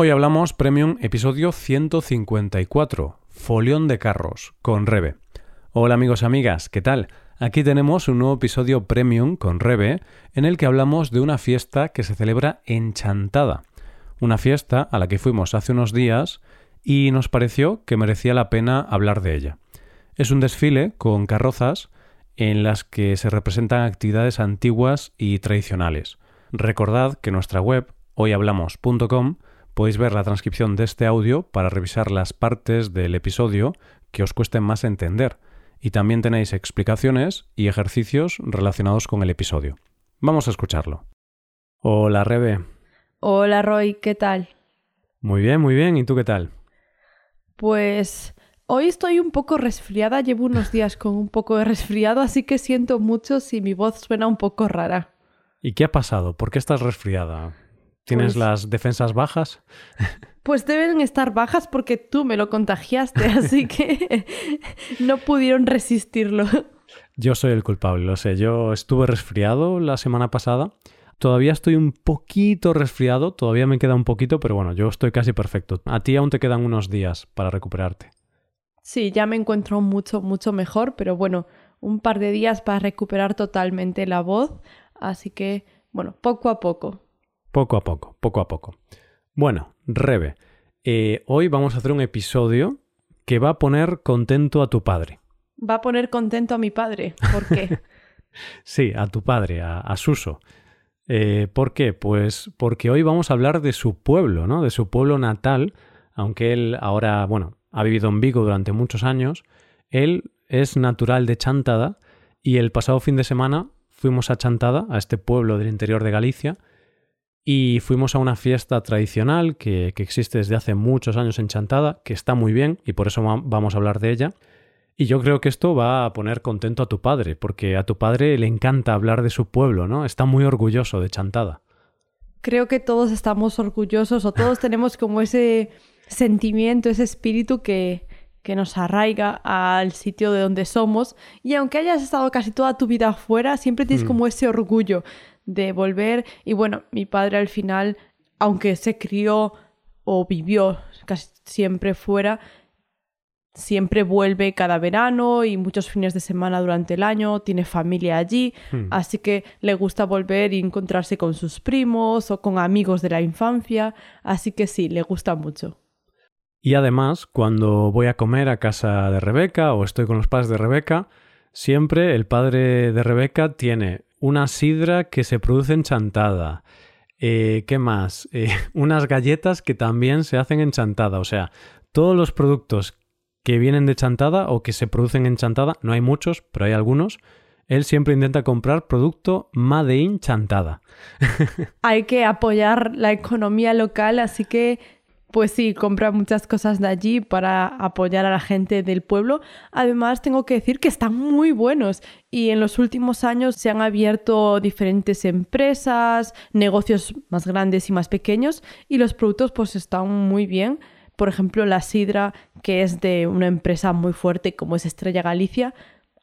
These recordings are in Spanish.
Hoy hablamos Premium episodio 154, Folión de Carros, con Rebe. Hola amigos amigas, ¿qué tal? Aquí tenemos un nuevo episodio Premium con Rebe, en el que hablamos de una fiesta que se celebra en Chantada. Una fiesta a la que fuimos hace unos días y nos pareció que merecía la pena hablar de ella. Es un desfile con carrozas en las que se representan actividades antiguas y tradicionales. Recordad que nuestra web, hoyhablamos.com, podéis ver la transcripción de este audio para revisar las partes del episodio que os cuesten más entender. Y también tenéis explicaciones y ejercicios relacionados con el episodio. Vamos a escucharlo. Hola, Rebe. Hola, Roy, ¿qué tal? Muy bien, muy bien. ¿Y tú qué tal? Pues hoy estoy un poco resfriada, llevo unos días con un poco de resfriado, así que siento mucho si mi voz suena un poco rara. ¿Y qué ha pasado? ¿Por qué estás resfriada? ¿Tienes Pues- las defensas bajas? Pues deben estar bajas porque tú me lo contagiaste, así que no pudieron resistirlo. Yo soy el culpable, lo sé. Yo estuve resfriado la semana pasada. Todavía estoy un poquito resfriado, todavía me queda un poquito, pero bueno, yo estoy casi perfecto. A ti aún te quedan unos días para recuperarte. Sí, ya me encuentro mucho, mucho mejor, pero bueno, un par de días para recuperar totalmente la voz, así que, bueno, poco a poco. Poco a poco, poco a poco. Bueno, Rebe, eh, hoy vamos a hacer un episodio que va a poner contento a tu padre. Va a poner contento a mi padre, ¿por qué? Sí, a tu padre, a, a Suso. Eh, ¿Por qué? Pues porque hoy vamos a hablar de su pueblo, ¿no? De su pueblo natal, aunque él ahora, bueno, ha vivido en Vigo durante muchos años. Él es natural de Chantada y el pasado fin de semana fuimos a Chantada, a este pueblo del interior de Galicia, y fuimos a una fiesta tradicional que, que existe desde hace muchos años en Chantada, que está muy bien y por eso va- vamos a hablar de ella. Y yo creo que esto va a poner contento a tu padre, porque a tu padre le encanta hablar de su pueblo, ¿no? Está muy orgulloso de Chantada. Creo que todos estamos orgullosos o todos tenemos como ese sentimiento, ese espíritu que, que nos arraiga al sitio de donde somos. Y aunque hayas estado casi toda tu vida afuera, siempre tienes Mm. como ese orgullo de volver. Y bueno, mi padre al final, aunque se crió o vivió casi siempre fuera, siempre vuelve cada verano y muchos fines de semana durante el año, tiene familia allí, Hmm. así que le gusta volver y encontrarse con sus primos o con amigos de la infancia, así que sí, le gusta mucho. Y además, cuando voy a comer a casa de Rebeca o estoy con los padres de Rebeca, siempre el padre de Rebeca tiene una sidra que se produce en Chantada. Eh, ¿Qué más? Eh, unas galletas que también se hacen en Chantada. O sea, todos los productos que vienen de Chantada o que se producen en Chantada, no hay muchos, pero hay algunos, él siempre intenta comprar producto Made in Chantada. Hay que apoyar la economía local, así que pues sí, compra muchas cosas de allí para apoyar a la gente del pueblo. Además, tengo que decir que están muy buenos y en los últimos años se han abierto diferentes empresas, negocios más grandes y más pequeños y los productos pues están muy bien. Por ejemplo, la sidra, que es de una empresa muy fuerte como es Estrella Galicia,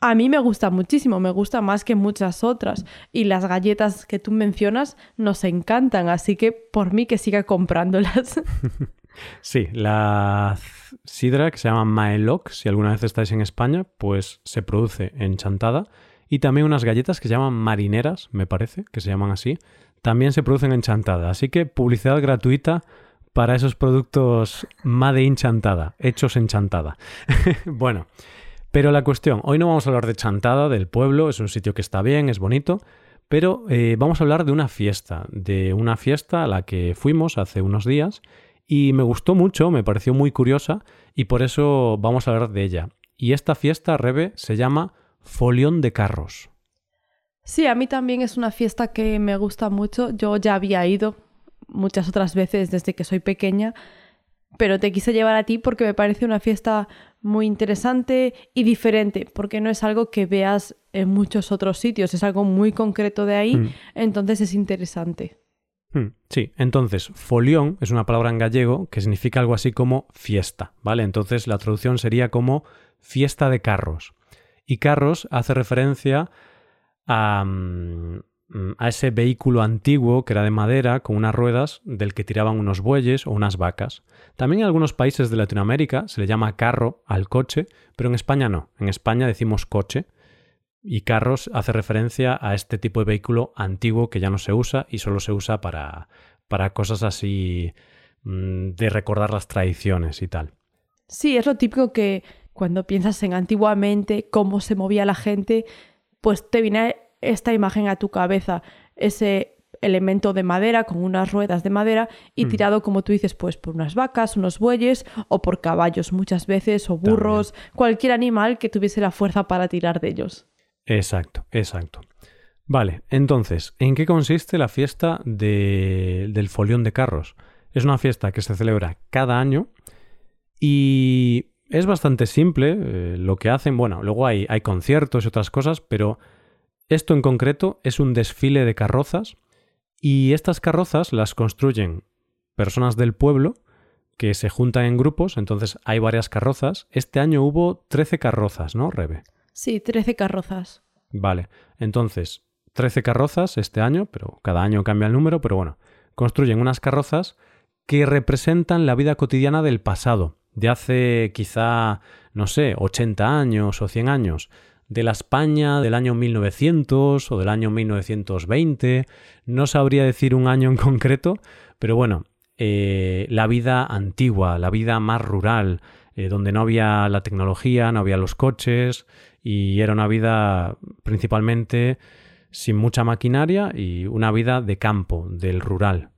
a mí me gusta muchísimo, me gusta más que muchas otras. Y las galletas que tú mencionas nos encantan, así que por mí que siga comprándolas. Sí, la sidra que se llama Maeloc, si alguna vez estáis en España, pues se produce en Chantada. Y también unas galletas que se llaman marineras, me parece, que se llaman así, también se producen en Chantada. Así que publicidad gratuita para esos productos Made in Chantada, hechos en Chantada. bueno, pero la cuestión, hoy no vamos a hablar de Chantada, del pueblo, es un sitio que está bien, es bonito, pero eh, vamos a hablar de una fiesta, de una fiesta a la que fuimos hace unos días y me gustó mucho, me pareció muy curiosa y por eso vamos a hablar de ella. Y esta fiesta, Rebe, se llama Folión de Carros. Sí, a mí también es una fiesta que me gusta mucho. Yo ya había ido muchas otras veces desde que soy pequeña, pero te quise llevar a ti porque me parece una fiesta muy interesante y diferente, porque no es algo que veas en muchos otros sitios, es algo muy concreto de ahí, Mm. entonces es interesante. Hmm, Sí, entonces, folión es una palabra en gallego que significa algo así como fiesta, ¿vale? Entonces la traducción sería como fiesta de carros. Y carros hace referencia a, mm, mm, a ese vehículo antiguo que era de madera con unas ruedas del que tiraban unos bueyes o unas vacas. También en algunos países de Latinoamérica se le llama carro al coche, pero en España no. En España decimos coche y carros hace referencia a este tipo de vehículo antiguo que ya no se usa y solo se usa para, para cosas así mm, de recordar las tradiciones y tal. Sí, es lo típico que cuando piensas en antiguamente, cómo se movía la gente, pues te viene esta imagen a tu cabeza, ese elemento de madera con unas ruedas de madera y mm. tirado, como tú dices, pues por unas vacas, unos bueyes o por caballos muchas veces o burros, cualquier animal que tuviese la fuerza para tirar de ellos. Exacto, exacto. Vale, entonces, ¿en qué consiste la fiesta del folión de carros? Es una fiesta que se celebra cada año y es bastante simple eh, lo que hacen. Bueno, luego hay, hay conciertos y otras cosas, pero esto en concreto es un desfile de carrozas y estas carrozas las construyen personas del pueblo que se juntan en grupos, entonces hay varias carrozas. Este año hubo 13 carrozas, ¿no, Rebe? Sí, 13 carrozas. Vale, entonces, 13 carrozas este año, pero cada año cambia el número, pero bueno, construyen unas carrozas que representan la vida cotidiana del pasado, de hace quizá, no sé, 80 años o 100 años, de la España del año 1900 o del año 1920, no sabría decir un año en concreto, pero bueno, eh, la vida antigua, la vida más rural, eh, donde no había la tecnología, no había los coches, y era una vida principalmente sin mucha maquinaria y una vida de campo, del rural.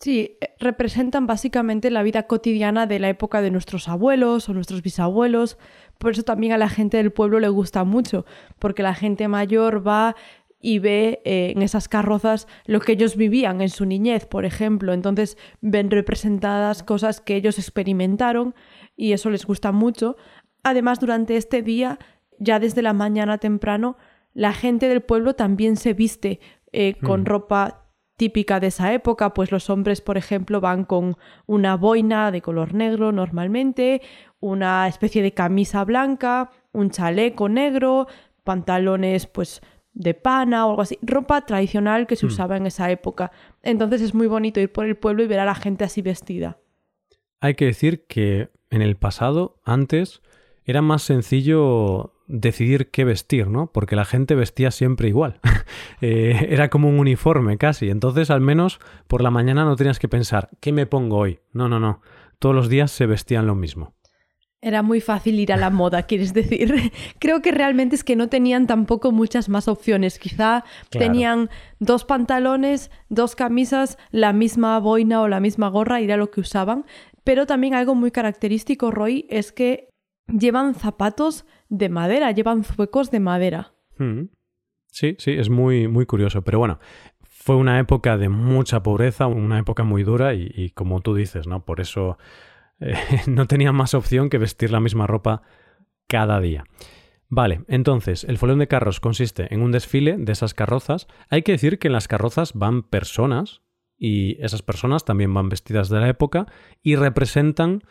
Sí, eh, representan básicamente la vida cotidiana de la época de nuestros abuelos o nuestros bisabuelos. Por eso también a la gente del pueblo le gusta mucho, porque la gente mayor va y ve eh, en esas carrozas lo que ellos vivían en su niñez, por ejemplo. Entonces ven representadas cosas que ellos experimentaron y eso les gusta mucho. Además, durante este día ya desde la mañana temprano, la gente del pueblo también se viste eh, con mm. ropa típica de esa época, pues los hombres, por ejemplo, van con una boina de color negro normalmente, una especie de camisa blanca, un chaleco negro, pantalones pues de pana o algo así, ropa tradicional que se mm. usaba en esa época. Entonces es muy bonito ir por el pueblo y ver a la gente así vestida. Hay que decir que en el pasado, antes, era más sencillo decidir qué vestir, ¿no? Porque la gente vestía siempre igual. Eh, era como un uniforme casi. Entonces, al menos por la mañana no tenías que pensar, ¿qué me pongo hoy? No, no, no. Todos los días se vestían lo mismo. Era muy fácil ir a la moda, quieres decir. Creo que realmente es que no tenían tampoco muchas más opciones. Quizá tenían dos pantalones, dos camisas, la misma boina o la misma gorra, era lo que usaban. Pero también algo muy característico, Roy, es que llevan zapatos de madera, llevan zuecos de madera. Hmm. Sí, sí, es muy, muy curioso. Pero bueno, fue una época de mucha pobreza, una época muy dura y, como tú dices, ¿no? Por eso eh, no tenían más opción que vestir la misma ropa cada día. Vale, entonces, el folión de carros consiste en un desfile de esas carrozas. Hay que decir que en las carrozas van personas y esas personas también van vestidas de la época y representan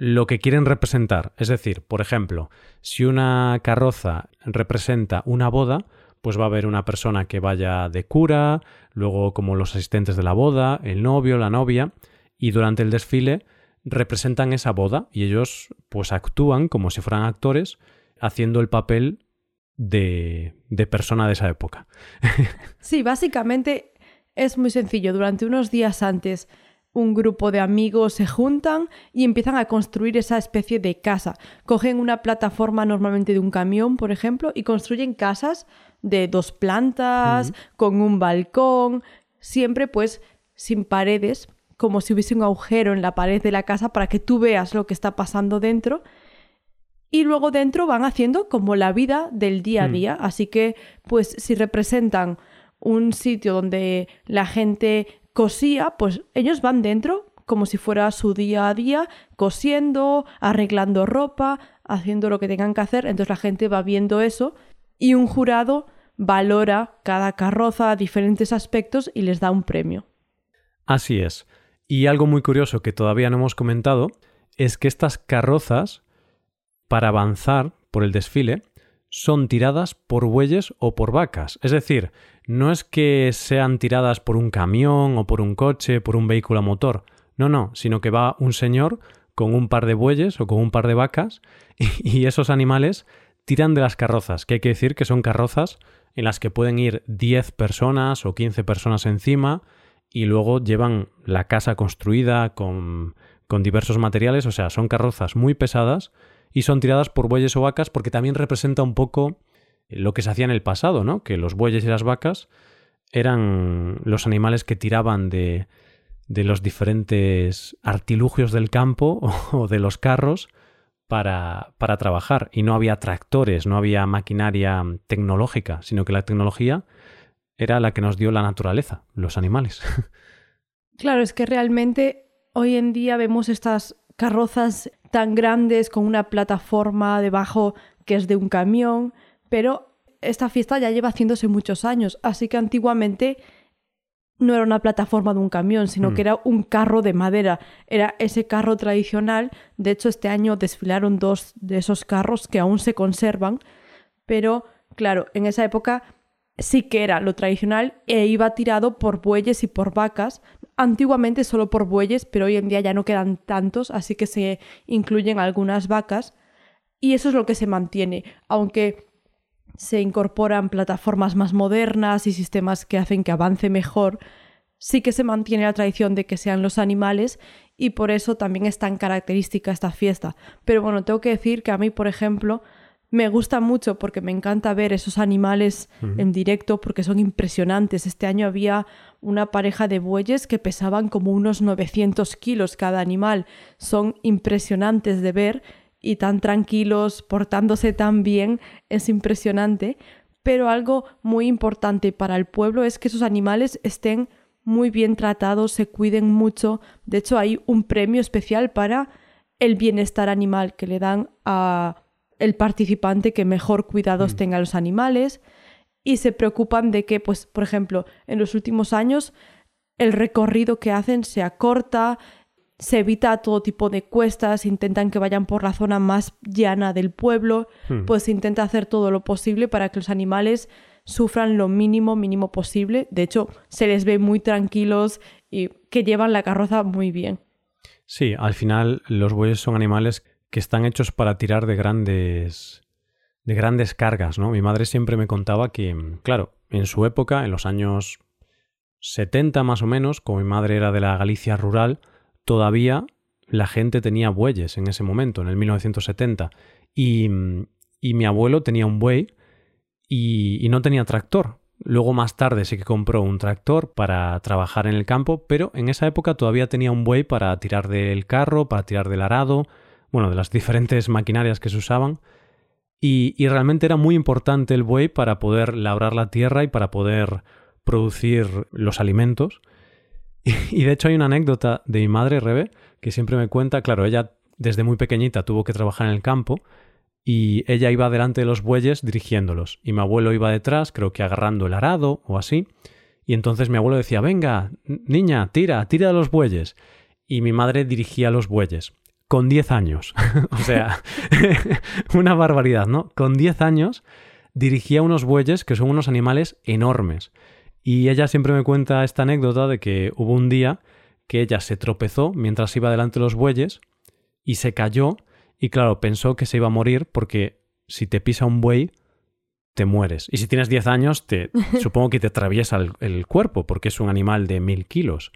lo que quieren representar. Es decir, por ejemplo, si una carroza representa una boda, pues va a haber una persona que vaya de cura, luego como los asistentes de la boda, el novio, la novia, y durante el desfile representan esa boda y ellos pues actúan como si fueran actores haciendo el papel de, de persona de esa época. sí, básicamente es muy sencillo. Durante unos días antes un grupo de amigos se juntan y empiezan a construir esa especie de casa. Cogen una plataforma normalmente de un camión, por ejemplo, y construyen casas de dos plantas, con un balcón, siempre pues sin paredes, como si hubiese un agujero en la pared de la casa para que tú veas lo que está pasando dentro. Y luego dentro van haciendo como la vida del día a mm. día. Así que, pues, si representan un sitio donde la gente cosía, pues ellos van dentro como si fuera su día a día, cosiendo, arreglando ropa, haciendo lo que tengan que hacer. Entonces la gente va viendo eso y un jurado valora cada carroza a diferentes aspectos y les da un premio. Así es. Y algo muy curioso que todavía no hemos comentado es que estas carrozas, para avanzar por el desfile, son tiradas por bueyes o por vacas. Es decir, no es que sean tiradas por un camión o por un coche, por un vehículo a motor. No, no, sino que va un señor con un par de bueyes o con un par de vacas y, esos animales tiran de las carrozas, que hay que decir que son carrozas en las que pueden ir 10 personas o 15 personas encima y luego llevan la casa construida con, con diversos materiales, o sea, son carrozas muy pesadas y son tiradas por bueyes o vacas porque también representa un poco lo que se hacía en el pasado, ¿no? Que los bueyes y las vacas eran los animales que tiraban de, de los diferentes artilugios del campo o de los carros para, para, trabajar. Y no había tractores, no había maquinaria tecnológica, sino que la tecnología era la que nos dio la naturaleza, los animales. Claro, es que realmente hoy en día vemos estas carrozas tan grandes con una plataforma debajo que es de un camión, pero esta fiesta ya lleva haciéndose muchos años, así que antiguamente no era una plataforma de un camión, sino que mm. era un carro de madera. Era ese carro tradicional. De hecho, este año desfilaron dos de esos carros que aún se conservan. Pero, claro, en esa época sí que era lo tradicional e iba tirado por bueyes y por vacas. Antiguamente solo por bueyes, pero hoy en día ya no quedan tantos, así que se incluyen algunas vacas. Y eso es lo que se mantiene, aunque se incorporan plataformas más modernas y sistemas que hacen que avance mejor, sí que se mantiene la tradición de que sean los animales y por eso también es tan característica esta fiesta. Pero bueno, tengo que decir que a mí, por ejemplo, me gusta mucho porque me encanta ver esos animales en directo porque son impresionantes. Este año había una pareja de bueyes que pesaban como unos 900 kilos cada animal. Son impresionantes de ver y tan tranquilos, portándose tan bien, es impresionante. Pero algo muy importante para el pueblo es que esos animales estén muy bien tratados, se cuiden mucho. De hecho, hay un premio especial para el bienestar animal que le dan a el participante que mejor cuidados mm. tenga los animales y se preocupan de que, pues, por ejemplo, en los últimos años el recorrido que hacen se acorta, se evita todo tipo de cuestas, intentan que vayan por la zona más llana del pueblo, mm. pues se intenta hacer todo lo posible para que los animales sufran lo mínimo, mínimo posible. De hecho, se les ve muy tranquilos y que llevan la carroza muy bien. Sí, al final los bueyes son animales que están hechos para tirar de grandes de grandes cargas, ¿no? Mi madre siempre me contaba que, claro, en su época, en los años 70 más o menos, como mi madre era de la Galicia rural, todavía la gente tenía bueyes en ese momento, en el 1970. Y, y mi abuelo tenía un buey y, y, no tenía tractor. Luego más tarde sí que compró un tractor para trabajar en el campo, pero en esa época todavía tenía un buey para tirar del carro, para tirar del arado, bueno, de las diferentes maquinarias que se usaban. Y, realmente era muy importante el buey para poder labrar la tierra y para poder producir los alimentos. Y, de hecho hay una anécdota de mi madre, Rebe, que siempre me cuenta, claro, ella desde muy pequeñita tuvo que trabajar en el campo y ella iba delante de los bueyes dirigiéndolos y mi abuelo iba detrás, creo que agarrando el arado o así. Y entonces mi abuelo decía, venga, niña, tira, tira de los bueyes. Y mi madre dirigía los bueyes con 10 años. o sea, una barbaridad, ¿no? Con 10 años dirigía unos bueyes que son unos animales enormes. Y ella siempre me cuenta esta anécdota de que hubo un día que ella se tropezó mientras iba delante de los bueyes y se cayó y claro, pensó que se iba a morir porque si te pisa un buey te mueres. Y si tienes 10 años, te, supongo que te atraviesa el, el, cuerpo porque es un animal de mil kilos.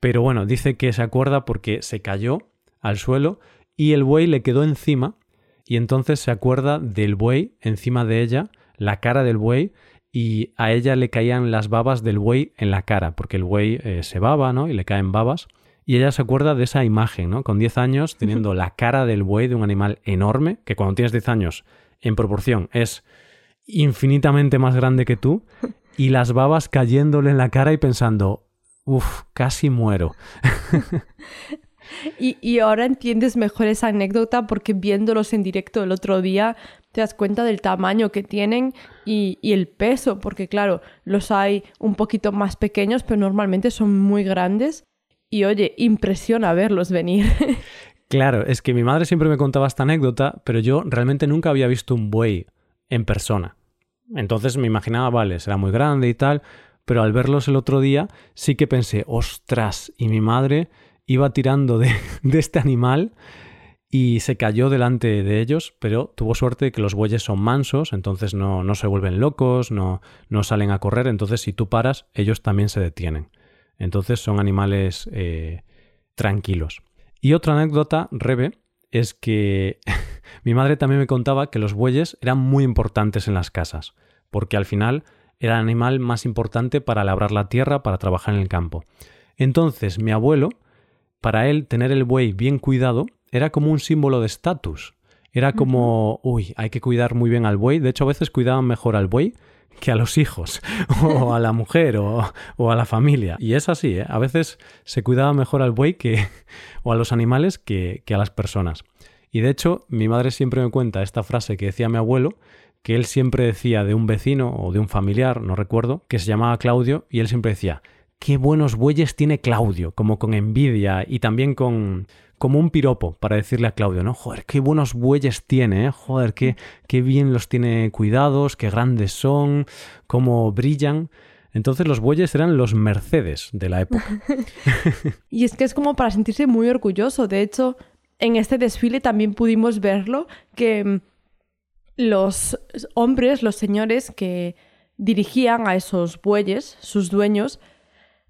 Pero bueno, dice que se acuerda porque se cayó al suelo y el buey le quedó encima y entonces se acuerda del buey encima de ella, la cara del buey y a ella le caían las babas del buey en la cara, porque el buey eh, se baba, ¿no? Y le caen babas. Y ella se acuerda de esa imagen, ¿no? Con 10 años, teniendo la cara del buey de un animal enorme, que cuando tienes 10 años, en proporción, es infinitamente más grande que tú, y las babas cayéndole en la cara y pensando, uff, casi muero. Y, ahora entiendes mejor esa anécdota porque viéndolos en directo el otro día te das cuenta del tamaño que tienen y, el peso, porque claro, los hay un poquito más pequeños, pero normalmente son muy grandes. Y oye, impresiona verlos venir. Claro, es que mi madre siempre me contaba esta anécdota, pero yo realmente nunca había visto un buey en persona. Entonces me imaginaba, vale, será muy grande y tal, pero al verlos el otro día sí que pensé, ostras, y mi madre iba tirando de, de este animal y se cayó delante de ellos, pero tuvo suerte que los bueyes son mansos, entonces no, no se vuelven locos, no, no, salen a correr, entonces si tú paras, ellos también se detienen. Entonces son animales eh, tranquilos. Y otra anécdota, Rebe, es que mi madre también me contaba que los bueyes eran muy importantes en las casas, porque al final era el animal más importante para labrar la tierra, para trabajar en el campo. Entonces mi abuelo, para él tener el buey bien cuidado, era como un símbolo de estatus. Era como, uy, hay que cuidar muy bien al buey. De hecho, a veces cuidaban mejor al buey que a los hijos, o a la mujer, o, a la familia. Y es así, ¿eh? a veces se cuidaba mejor al buey que, o a los animales que, que a las personas. Y de hecho, mi madre siempre me cuenta esta frase que decía mi abuelo, que él siempre decía de un vecino o de un familiar, no recuerdo, que se llamaba Claudio, y él siempre decía, qué buenos bueyes tiene Claudio, como con envidia y también con, como un piropo para decirle a Claudio, ¿no? Joder, qué buenos bueyes tiene, ¿eh? Joder, qué, qué bien los tiene cuidados, qué grandes son, cómo brillan. Entonces los bueyes eran los Mercedes de la época. y es que es como para sentirse muy orgulloso. De hecho, en este desfile también pudimos verlo que mm, los hombres, los señores que dirigían a esos bueyes, sus dueños,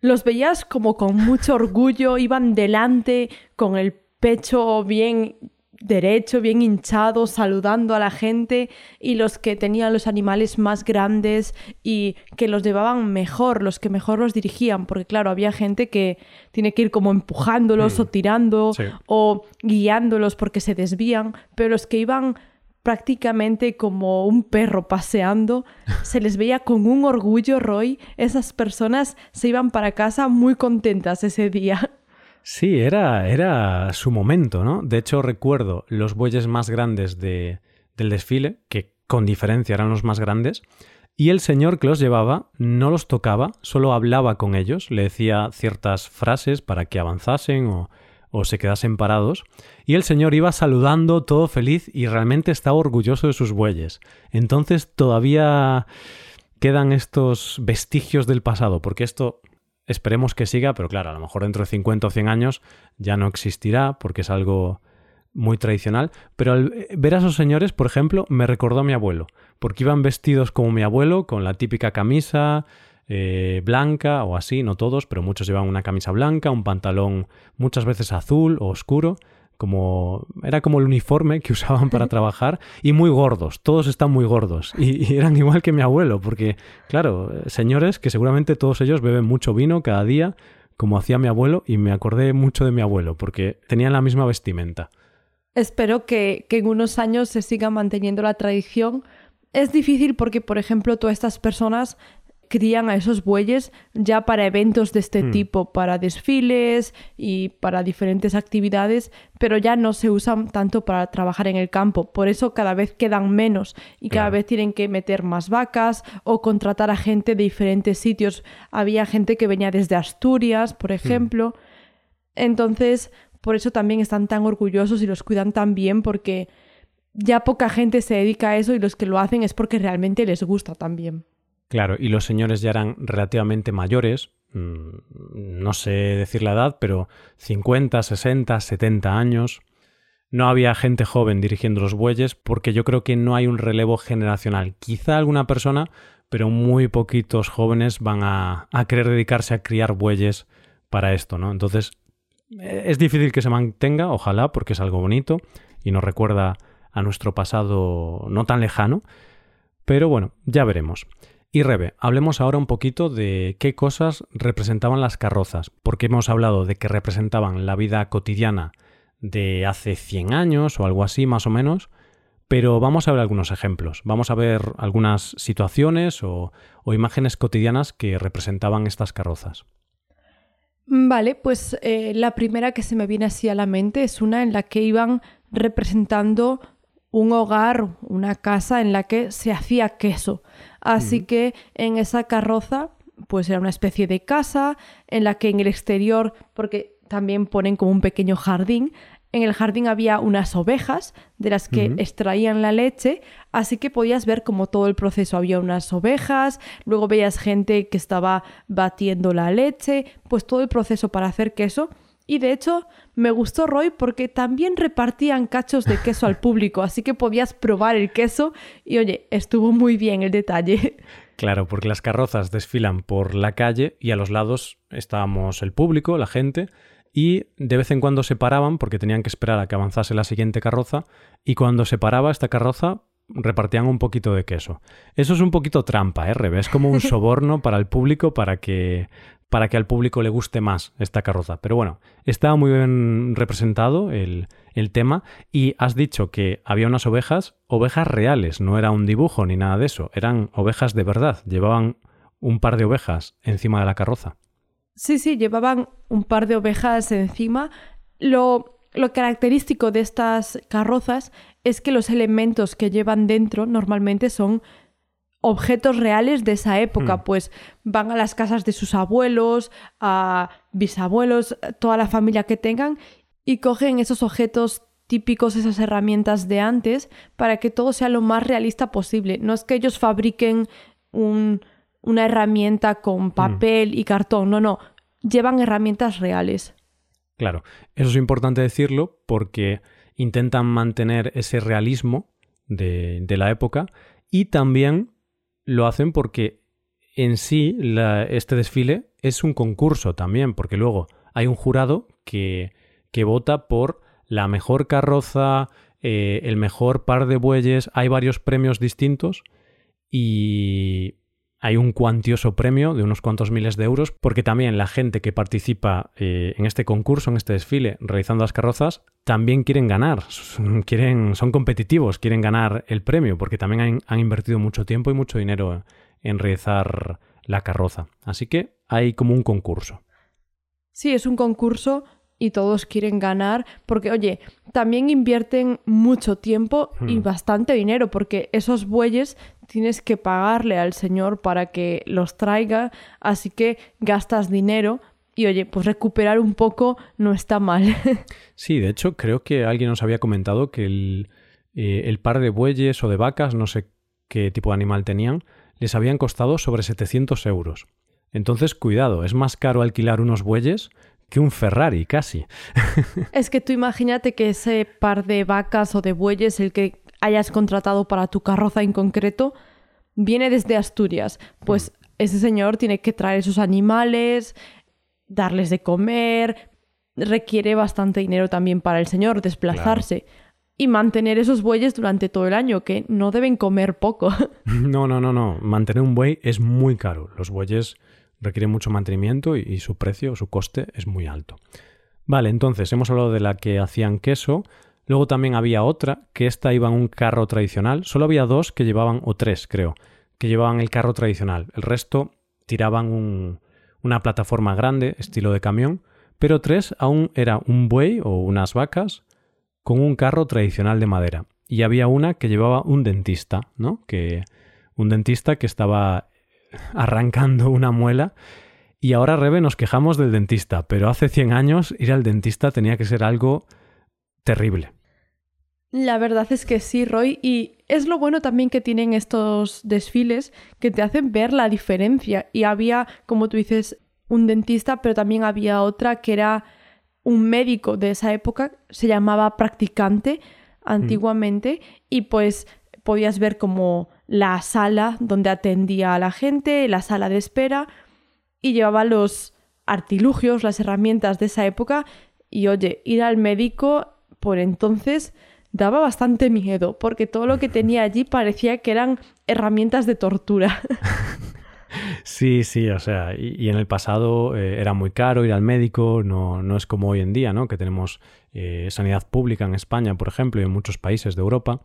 los veías como con mucho orgullo, iban delante con el pecho bien derecho, bien hinchado, saludando a la gente y los que tenían los animales más grandes y que los llevaban mejor, los que mejor los dirigían, porque claro, había gente que tiene que ir como empujándolos mm. o tirando o guiándolos porque se desvían, pero los que iban prácticamente como un perro paseando, se les veía con un orgullo, Roy. Esas personas se iban para casa muy contentas ese día. Sí, era, era su momento, ¿no? De hecho, recuerdo los bueyes más grandes de, del desfile, que con diferencia eran los más grandes, y el señor que los llevaba no los tocaba, solo hablaba con ellos, le decía ciertas frases para que avanzasen o o se quedasen parados, y el señor iba saludando todo feliz y realmente estaba orgulloso de sus bueyes. Entonces todavía quedan estos vestigios del pasado, porque esto esperemos que siga, pero claro, a lo mejor dentro de 50 o 100 años ya no existirá porque es algo muy tradicional, pero al ver a esos señores, por ejemplo, me recordó a mi abuelo, porque iban vestidos como mi abuelo, con la típica camisa, eh, blanca o así, no todos, pero muchos llevaban una camisa blanca, un pantalón muchas veces azul o oscuro, como era como el uniforme que usaban para trabajar y muy gordos, todos están muy gordos y, eran igual que mi abuelo, porque claro, señores que seguramente todos ellos beben mucho vino cada día, como hacía mi abuelo y me acordé mucho de mi abuelo porque tenían la misma vestimenta. Espero que, que en unos años se siga manteniendo la tradición. Es difícil porque, por ejemplo, todas estas personas crían a esos bueyes ya para eventos de este hmm. tipo, para desfiles y para diferentes actividades, pero ya no se usan tanto para trabajar en el campo. Por eso cada vez quedan menos y cada vez tienen que meter más vacas o contratar a gente de diferentes sitios. Había gente que venía desde Asturias, por hmm. ejemplo. Entonces, por eso también están tan orgullosos y los cuidan tan bien porque ya poca gente se dedica a eso y los que lo hacen es porque realmente les gusta también. Claro, y los señores ya eran relativamente mayores, mm, no sé decir la edad, pero 50, 60, 70 años. No había gente joven dirigiendo los bueyes porque yo creo que no hay un relevo generacional. Quizá alguna persona, pero muy poquitos jóvenes van a, querer dedicarse a criar bueyes para esto, ¿no? Entonces, eh, es difícil que se mantenga, ojalá, porque es algo bonito y nos recuerda a nuestro pasado no tan lejano. Pero bueno, ya veremos. Y Rebe, hablemos ahora un poquito de qué cosas representaban las carrozas, porque hemos hablado de que representaban la vida cotidiana de hace 100 años o algo así más o menos, pero vamos a ver algunos ejemplos, vamos a ver algunas situaciones o, imágenes cotidianas que representaban estas carrozas. Vale, pues eh, la primera que se me viene así a la mente es una en la que iban representando un hogar, una casa en la que se hacía queso. Así que en esa carroza, pues era una especie de casa en la que en el exterior, porque también ponen como un pequeño jardín, en el jardín había unas ovejas de las que extraían la leche, así que podías ver como todo el proceso. Había unas ovejas, luego veías gente que estaba batiendo la leche, pues todo el proceso para hacer queso. Y de hecho, me gustó Roy porque también repartían cachos de queso al público, así que podías probar el queso y oye, estuvo muy bien el detalle. Claro, porque las carrozas desfilan por la calle y a los lados estábamos el público, la gente, y de vez en cuando se paraban porque tenían que esperar a que avanzase la siguiente carroza y cuando se paraba esta carroza repartían un poquito de queso. Eso es un poquito trampa, ¿eh, Rebe? Es como un soborno para el público para que, para que al público le guste más esta carroza. Pero bueno, estaba muy bien representado el, el tema y has dicho que había unas ovejas, ovejas reales, no era un dibujo ni nada de eso, eran ovejas de verdad, llevaban un par de ovejas encima de la carroza. Sí, sí, llevaban un par de ovejas encima. Lo, lo característico de estas carrozas es que los elementos que llevan dentro normalmente son objetos reales de esa época, hmm. pues van a las casas de sus abuelos, a bisabuelos, toda la familia que tengan y cogen esos objetos típicos, esas herramientas de antes, para que todo sea lo más realista posible. No es que ellos fabriquen un, una herramienta con mm. papel y cartón, no, no, llevan herramientas reales. Claro, eso es importante decirlo porque intentan mantener ese realismo de, la época y también lo hacen porque en sí este desfile es un concurso también, porque luego hay un jurado que, que vota por la mejor carroza, eh, el mejor par de bueyes, hay varios premios distintos y hay un cuantioso premio de unos cuantos miles de euros, porque también la gente que participa eh, en este concurso, en este desfile, realizando las carrozas, también quieren ganar, quieren, son competitivos, quieren ganar el premio, porque también han, han invertido mucho tiempo y mucho dinero en realizar la carroza. Así que hay como un concurso. Sí, es un concurso y todos quieren ganar, porque oye, también invierten mucho tiempo y hmm. bastante dinero, porque esos bueyes tienes que pagarle al señor para que los traiga, así que gastas dinero y oye, pues recuperar un poco no está mal. sí, de hecho creo que alguien nos había comentado que el, eh, el par de bueyes o de vacas, no sé qué tipo de animal tenían, les habían costado sobre 700 euros. Entonces, cuidado, es más caro alquilar unos bueyes que un Ferrari, casi. es que tú imagínate que ese par de vacas o de bueyes, el que hayas contratado para tu carroza en concreto, viene desde Asturias. Pues mm. ese señor tiene que traer esos animales, darles de comer, requiere bastante dinero también para el señor desplazarse. Y mantener esos bueyes durante todo el año, que no deben comer poco. No, no, no, no. Mantener un buey es muy caro. Los bueyes requiere mucho mantenimiento y, su precio, su coste es muy alto. Vale, entonces hemos hablado de la que hacían queso, luego también había otra que esta iba en un carro tradicional, solo había dos que llevaban, o tres creo, que llevaban el carro tradicional, el resto tiraban una plataforma grande, estilo de camión, pero tres aún era un buey o unas vacas con un carro tradicional de madera. Y había una que llevaba un dentista, ¿no? Que un dentista que estaba arrancando una muela. Y ahora, Rebe, nos quejamos del dentista, pero hace 100 años ir al dentista tenía que ser algo terrible. La verdad es que sí, Roy, y es lo bueno también que tienen estos desfiles que te hacen ver la diferencia. Y había, como tú dices, un dentista, pero también había otra que era un médico de esa época, se llamaba practicante antiguamente, y pues podías ver como la sala donde atendía a la gente, la sala de espera, y llevaba los artilugios, las herramientas de esa época. Y oye, ir al médico por entonces daba bastante miedo, porque todo lo que tenía allí parecía que eran herramientas de tortura. Sí, sí, o sea, y, en el pasado eh, era muy caro ir al médico, no, no, es como hoy en día, ¿no? Que tenemos eh, sanidad pública en España, por ejemplo, y en muchos países de Europa.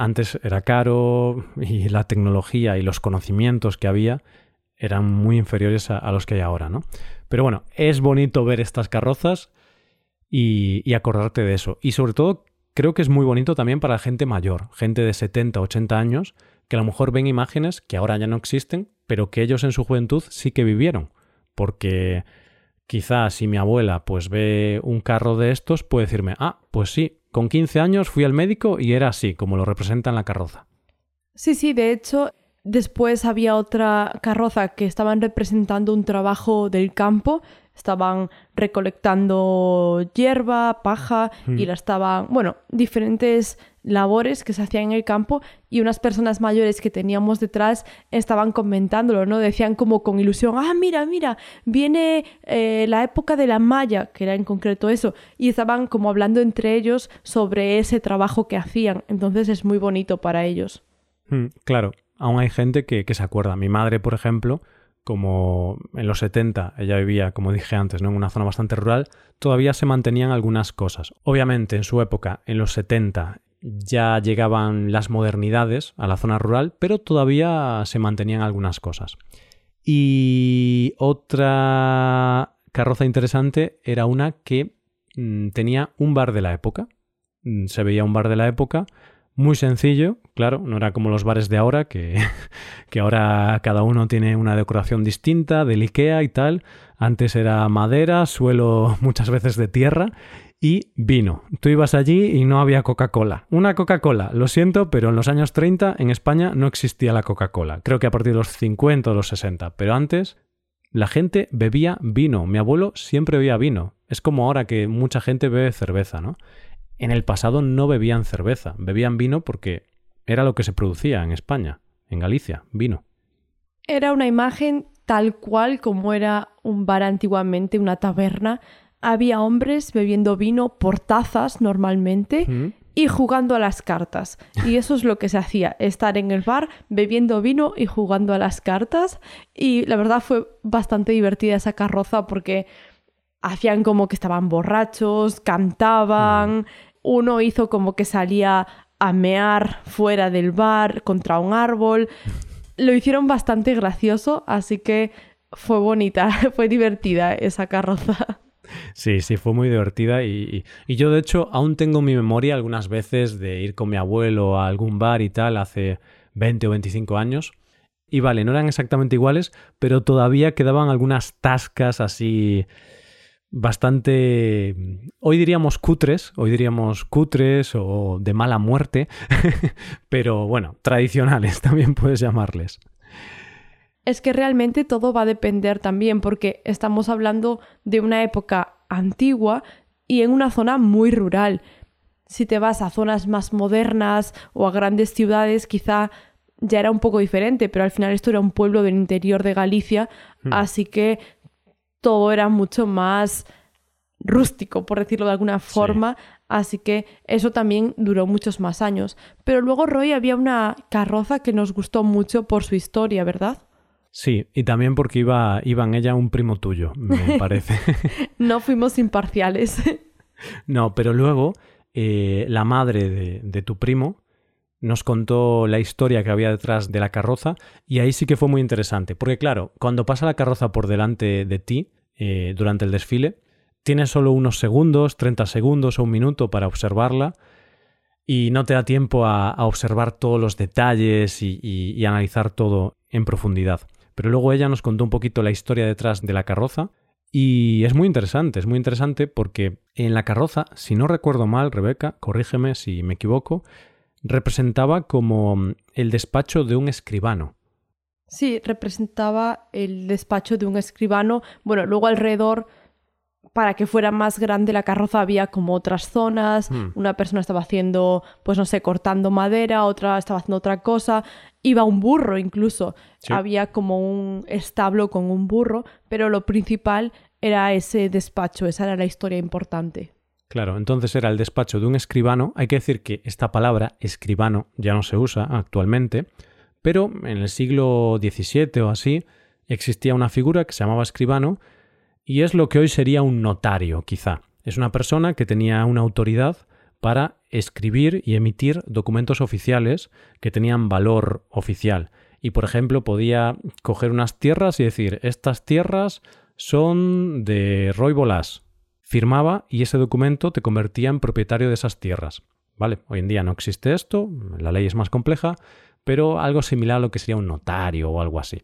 Antes era caro y la tecnología y los conocimientos que había eran muy inferiores a, los que hay ahora, ¿no? Pero bueno, es bonito ver estas carrozas y, acordarte de eso. Y sobre todo, creo que es muy bonito también para gente mayor, gente de 70, 80 años, que a lo mejor ven imágenes que ahora ya no existen, pero que ellos en su juventud sí que vivieron. Porque quizás si mi abuela pues ve un carro de estos, puede decirme, ah, pues sí, con 15 años fui al médico y era así, como lo representa en la carroza. Sí, sí, de hecho, después había otra carroza que estaban representando un trabajo del campo, estaban recolectando hierba, paja y la estaban, bueno, diferentes labores que se hacían en el campo y unas personas mayores que teníamos detrás estaban comentándolo, ¿no? Decían como con ilusión, ah, mira, mira, viene eh, la época de la malla, que era en concreto eso, y estaban como hablando entre ellos sobre ese trabajo que hacían, entonces es muy bonito para ellos. Mm, claro, aún hay gente que, que se acuerda. Mi madre, por ejemplo, como en los 70 ella vivía, como dije antes, ¿no? en una zona bastante rural, todavía se mantenían algunas cosas. Obviamente, en su época, en los 70, ya llegaban las modernidades a la zona rural, pero todavía se mantenían algunas cosas. Y otra carroza interesante era una que mm, tenía un bar de la época. Mm, se veía un bar de la época muy sencillo, claro, no era como los bares de ahora, que, que, ahora cada uno tiene una decoración distinta, del IKEA y tal. Antes era madera, suelo muchas veces de tierra y vino. Tú ibas allí y no había Coca-Cola. Una Coca-Cola, lo siento, pero en los años 30 en España no existía la Coca-Cola. Creo que a partir de los 50 o los 60, pero antes la gente bebía vino. Mi abuelo siempre bebía vino. Es como ahora que mucha gente bebe cerveza, ¿no? En el pasado no bebían cerveza, bebían vino porque era lo que se producía en España, en Galicia, vino. Era una imagen tal cual como era un bar antiguamente, una taberna, había hombres bebiendo vino por tazas normalmente y jugando a las cartas. Y eso es lo que se hacía, estar en el bar bebiendo vino y jugando a las cartas. Y la verdad fue bastante divertida esa carroza porque hacían como que estaban borrachos, cantaban, uno hizo como que salía a mear fuera del bar contra un árbol. Lo hicieron bastante gracioso, así que fue bonita, fue divertida esa carroza. Sí, sí, fue muy divertida y, yo de hecho aún tengo mi memoria algunas veces de ir con mi abuelo a algún bar y tal hace 20 o 25 años. Y vale, no eran exactamente iguales, pero todavía quedaban algunas tascas así bastante, hoy diríamos cutres, hoy diríamos cutres o de mala muerte, pero bueno, tradicionales también puedes llamarles es que realmente todo va a depender también porque estamos hablando de una época antigua y en una zona muy rural. Si te vas a zonas más modernas o a grandes ciudades, quizá ya era un poco diferente, pero al final esto era un pueblo del interior de Galicia, hmm. así que todo era mucho más rústico, por decirlo de alguna forma, así que eso también duró muchos más años. Pero luego, Roy, había una carroza que nos gustó mucho por su historia, ¿verdad? Sí, y también porque iba, iba en ella un primo tuyo, me parece. no fuimos imparciales. no, pero luego eh, la madre de, de, tu primo nos contó la historia que había detrás de la carroza y ahí sí que fue muy interesante, porque claro, cuando pasa la carroza por delante de ti eh, durante el desfile, tienes solo unos segundos, 30 segundos o un minuto para observarla y no te da tiempo a, observar todos los detalles y analizar todo en profundidad. Pero luego ella nos contó un poquito la historia detrás de la carroza y es muy interesante, es muy interesante porque en la carroza, si no recuerdo mal, Rebeca, corrígeme si me equivoco, representaba como el despacho de un escribano. Sí, representaba el despacho de un escribano. Bueno, luego alrededor para que fuera más grande la carroza había como otras zonas, hmm. una persona estaba haciendo, pues no sé, cortando madera, otra estaba haciendo otra cosa, iba un burro incluso, había como un establo con un burro, pero lo principal era ese despacho, esa era la historia importante. Claro, entonces era el despacho de un escribano, hay que decir que esta palabra escribano ya no se usa actualmente, pero en el siglo XVII o así existía una figura que se llamaba escribano, y es lo que hoy sería un notario, quizá. Es una persona que tenía una autoridad para escribir y emitir documentos oficiales que tenían valor oficial. Y, por ejemplo, podía coger unas tierras y decir, estas tierras son de Roy Bolas. Firmaba y ese documento te convertía en propietario de esas tierras. ¿Vale? Hoy en día no existe esto, la ley es más compleja, pero algo similar a lo que sería un notario o algo así.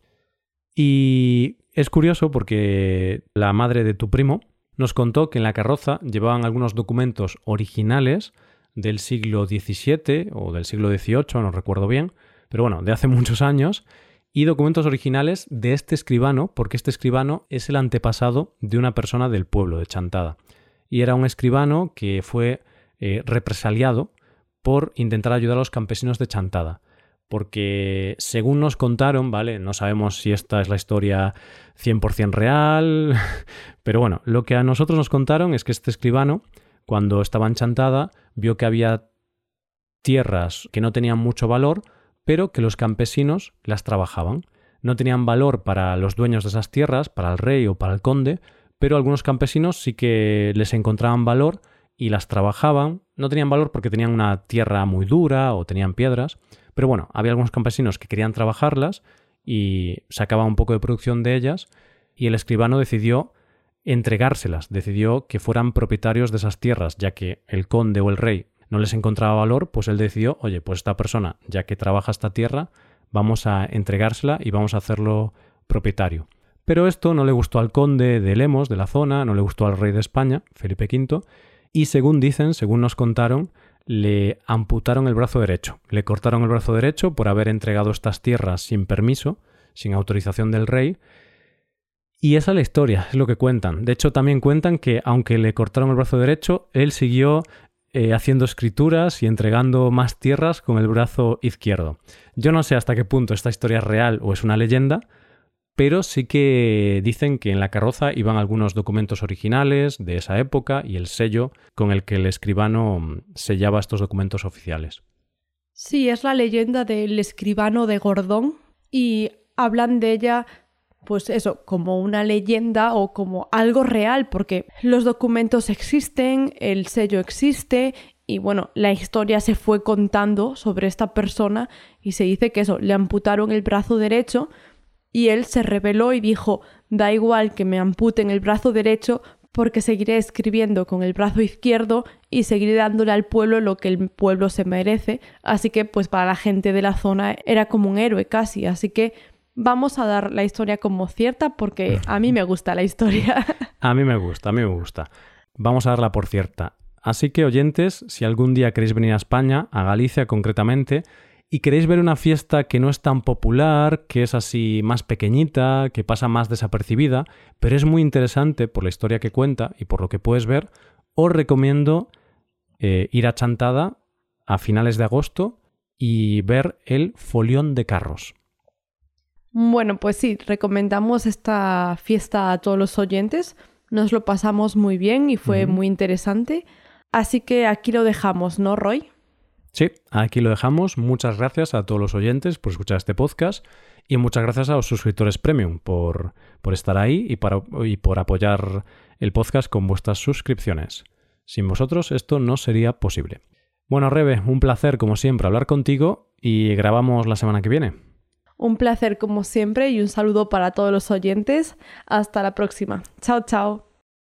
Y Es curioso porque la madre de tu primo nos contó que en la carroza llevaban algunos documentos originales del siglo XVII o del siglo XVIII, no recuerdo bien, pero bueno, de hace muchos años, y documentos originales de este escribano, porque este escribano es el antepasado de una persona del pueblo de Chantada. Y era un escribano que fue eh, represaliado por intentar ayudar a los campesinos de Chantada. Porque según nos contaron, ¿vale? No sabemos si esta es la historia 100% real, pero bueno, lo que a nosotros nos contaron es que este escribano, cuando estaba en Chantada, vio que había tierras que no tenían mucho valor, pero que los campesinos las trabajaban. No tenían valor para los dueños de esas tierras, para el rey o para el conde, pero algunos campesinos sí que les encontraban valor y las trabajaban. No tenían valor porque tenían una tierra muy dura o tenían piedras, pero bueno, había algunos campesinos que querían trabajarlas y sacaban un poco de producción de ellas y el escribano decidió entregárselas, decidió que fueran propietarios de esas tierras, ya que el conde o el rey no les encontraba valor, pues él decidió, oye, pues esta persona, ya que trabaja esta tierra, vamos a entregársela y vamos a hacerlo propietario. Pero esto no le gustó al conde de Lemos, de la zona, no le gustó al rey de España, Felipe V, y según dicen, según nos contaron, le amputaron el brazo derecho. Le cortaron el brazo derecho por haber entregado estas tierras sin permiso, sin autorización del rey. Y esa es la historia, es lo que cuentan. De hecho, también cuentan que aunque le cortaron el brazo derecho, él siguió eh, haciendo escrituras y entregando más tierras con el brazo izquierdo. Yo no sé hasta qué punto esta historia es real o es una leyenda, pero sí que dicen que en la carroza iban algunos documentos originales de esa época y el sello con el que el escribano mm, sellaba estos documentos oficiales. Sí, es la leyenda del escribano de Gordón y hablan de ella pues eso, como una leyenda o como algo real, porque los documentos existen, el sello existe y bueno, la historia se fue contando sobre esta persona y se dice que eso, le amputaron el brazo derecho y él se rebeló y dijo, da igual que me amputen el brazo derecho porque seguiré escribiendo con el brazo izquierdo y seguiré dándole al pueblo lo que el pueblo se merece. Así que pues para la gente de la zona era como un héroe casi, así que vamos a dar la historia como cierta porque a mí me gusta la historia. a mí me gusta, a mí me gusta. Vamos a darla por cierta. Así que oyentes, si algún día queréis venir a España, a Galicia concretamente, y queréis ver una fiesta que no es tan popular, que es así más pequeñita, que pasa más desapercibida, pero es muy interesante por la historia que cuenta y por lo que puedes ver, os recomiendo eh, ir a Chantada a finales de agosto y ver el Folión de Carros. Bueno, pues sí, recomendamos esta fiesta a todos los oyentes. Nos lo pasamos muy bien y fue muy interesante. Así que aquí lo dejamos, ¿no, Roy? Sí, aquí lo dejamos. Muchas gracias a todos los oyentes por escuchar este podcast y muchas gracias a los suscriptores premium por, por estar ahí y, para, y por apoyar el podcast con vuestras suscripciones. Sin vosotros esto no sería posible. Bueno, Rebe, un placer como siempre hablar contigo y grabamos la semana que viene. Un placer como siempre y un saludo para todos los oyentes. Hasta la próxima. Chao, chao.